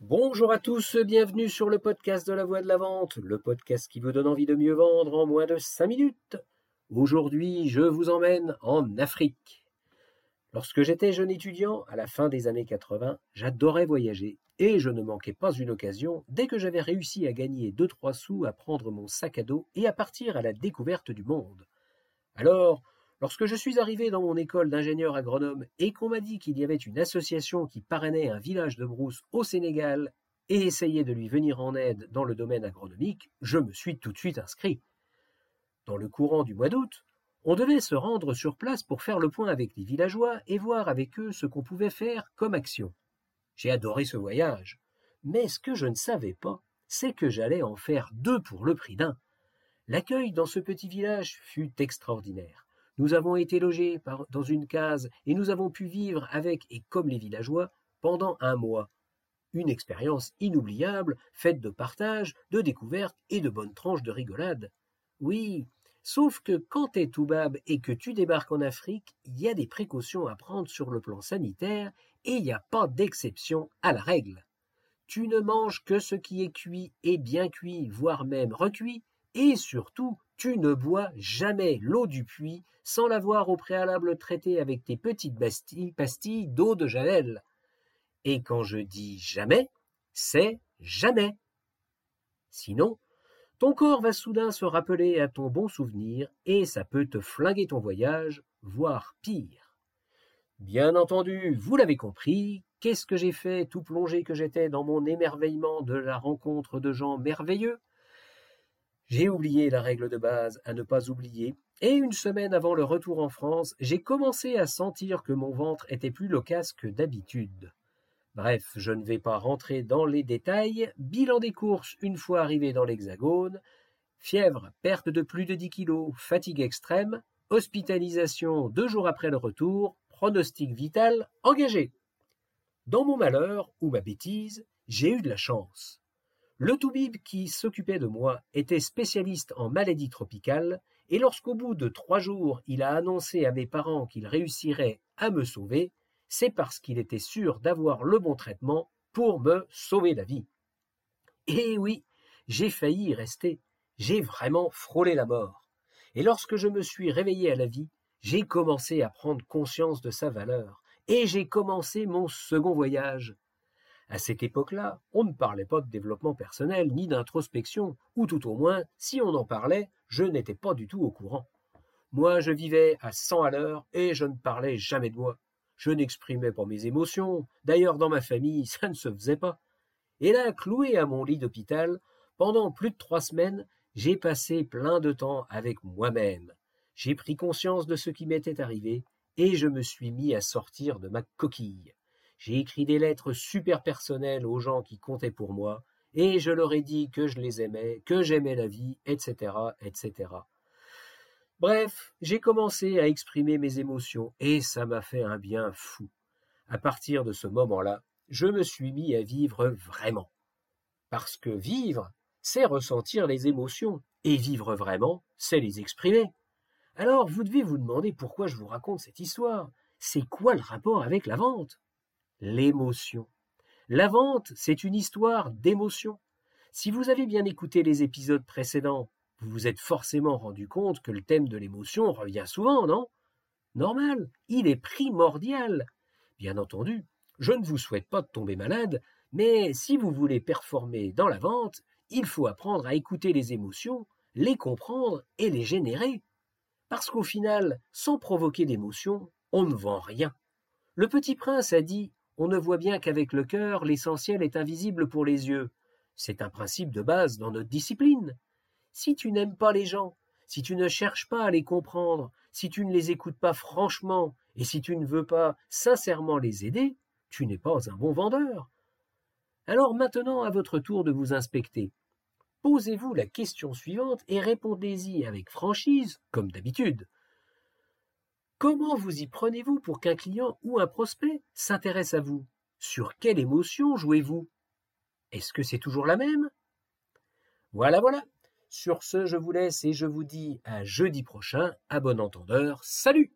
Bonjour à tous, bienvenue sur le podcast de la voix de la vente, le podcast qui vous donne envie de mieux vendre en moins de 5 minutes. Aujourd'hui, je vous emmène en Afrique. Lorsque j'étais jeune étudiant, à la fin des années 80, j'adorais voyager et je ne manquais pas une occasion dès que j'avais réussi à gagner 2-3 sous à prendre mon sac à dos et à partir à la découverte du monde. Alors, lorsque je suis arrivé dans mon école d'ingénieur agronome et qu'on m'a dit qu'il y avait une association qui parrainait un village de brousse au Sénégal et essayait de lui venir en aide dans le domaine agronomique, je me suis tout de suite inscrit. Dans le courant du mois d'août, on devait se rendre sur place pour faire le point avec les villageois et voir avec eux ce qu'on pouvait faire comme action. J'ai adoré ce voyage, mais ce que je ne savais pas, c'est que j'allais en faire deux pour le prix d'un. L'accueil dans ce petit village fut extraordinaire. Nous avons été logés dans une case et nous avons pu vivre avec et comme les villageois pendant un mois. Une expérience inoubliable, faite de partage, de découvertes et de bonnes tranches de rigolade. Oui, sauf que quand t'es Toubab et que tu débarques en Afrique, il y a des précautions à prendre sur le plan sanitaire et il n'y a pas d'exception à la règle. Tu ne manges que ce qui est cuit et bien cuit, voire même recuit, et surtout, tu ne bois jamais l'eau du puits sans l'avoir au préalable traitée avec tes petites pastilles d'eau de Javel. Et quand je dis jamais, c'est jamais. Sinon, ton corps va soudain se rappeler à ton bon souvenir et ça peut te flinguer ton voyage, voire pire. Bien entendu, vous l'avez compris, qu'est-ce que j'ai fait tout plongé que j'étais dans mon émerveillement de la rencontre de gens merveilleux? J'ai oublié la règle de base à ne pas oublier, et une semaine avant le retour en France, j'ai commencé à sentir que mon ventre était plus loquace que d'habitude. Bref, je ne vais pas rentrer dans les détails. Bilan des courses une fois arrivé dans l'Hexagone. Fièvre, perte de plus de 10 kilos, fatigue extrême, hospitalisation deux jours après le retour, pronostic vital engagé. Dans mon malheur ou ma bêtise, j'ai eu de la chance. Le toubib qui s'occupait de moi était spécialiste en maladies tropicales, et lorsqu'au bout de trois jours il a annoncé à mes parents qu'il réussirait à me sauver, c'est parce qu'il était sûr d'avoir le bon traitement pour me sauver la vie. Et oui, j'ai failli rester. J'ai vraiment frôlé la mort. Et lorsque je me suis réveillé à la vie, j'ai commencé à prendre conscience de sa valeur, et j'ai commencé mon second voyage. À cette époque-là, on ne parlait pas de développement personnel ni d'introspection, ou tout au moins, si on en parlait, je n'étais pas du tout au courant. Moi, je vivais à cent à l'heure et je ne parlais jamais de moi. Je n'exprimais pas mes émotions. D'ailleurs, dans ma famille, ça ne se faisait pas. Et là, cloué à mon lit d'hôpital, pendant plus de trois semaines, j'ai passé plein de temps avec moi-même. J'ai pris conscience de ce qui m'était arrivé et je me suis mis à sortir de ma coquille. J'ai écrit des lettres super personnelles aux gens qui comptaient pour moi et je leur ai dit que je les aimais, que j'aimais la vie, etc., etc. Bref, j'ai commencé à exprimer mes émotions et ça m'a fait un bien fou. À partir de ce moment-là, je me suis mis à vivre vraiment. Parce que vivre, c'est ressentir les émotions, et vivre vraiment, c'est les exprimer. Alors vous devez vous demander pourquoi je vous raconte cette histoire. C'est quoi le rapport avec la vente? L'émotion. La vente, c'est une histoire d'émotion. Si vous avez bien écouté les épisodes précédents, vous vous êtes forcément rendu compte que le thème de l'émotion revient souvent, non? Normal, il est primordial. Bien entendu, je ne vous souhaite pas de tomber malade, mais si vous voulez performer dans la vente, il faut apprendre à écouter les émotions, les comprendre et les générer. Parce qu'au final, sans provoquer d'émotion, on ne vend rien. Le petit prince a dit On ne voit bien qu'avec le cœur, l'essentiel est invisible pour les yeux. C'est un principe de base dans notre discipline. Si tu n'aimes pas les gens, si tu ne cherches pas à les comprendre, si tu ne les écoutes pas franchement, et si tu ne veux pas sincèrement les aider, tu n'es pas un bon vendeur. Alors maintenant à votre tour de vous inspecter. Posez-vous la question suivante et répondez-y avec franchise, comme d'habitude. Comment vous y prenez-vous pour qu'un client ou un prospect s'intéresse à vous? Sur quelle émotion jouez-vous? Est-ce que c'est toujours la même? Voilà, voilà, sur ce, je vous laisse et je vous dis à jeudi prochain. À bon entendeur. Salut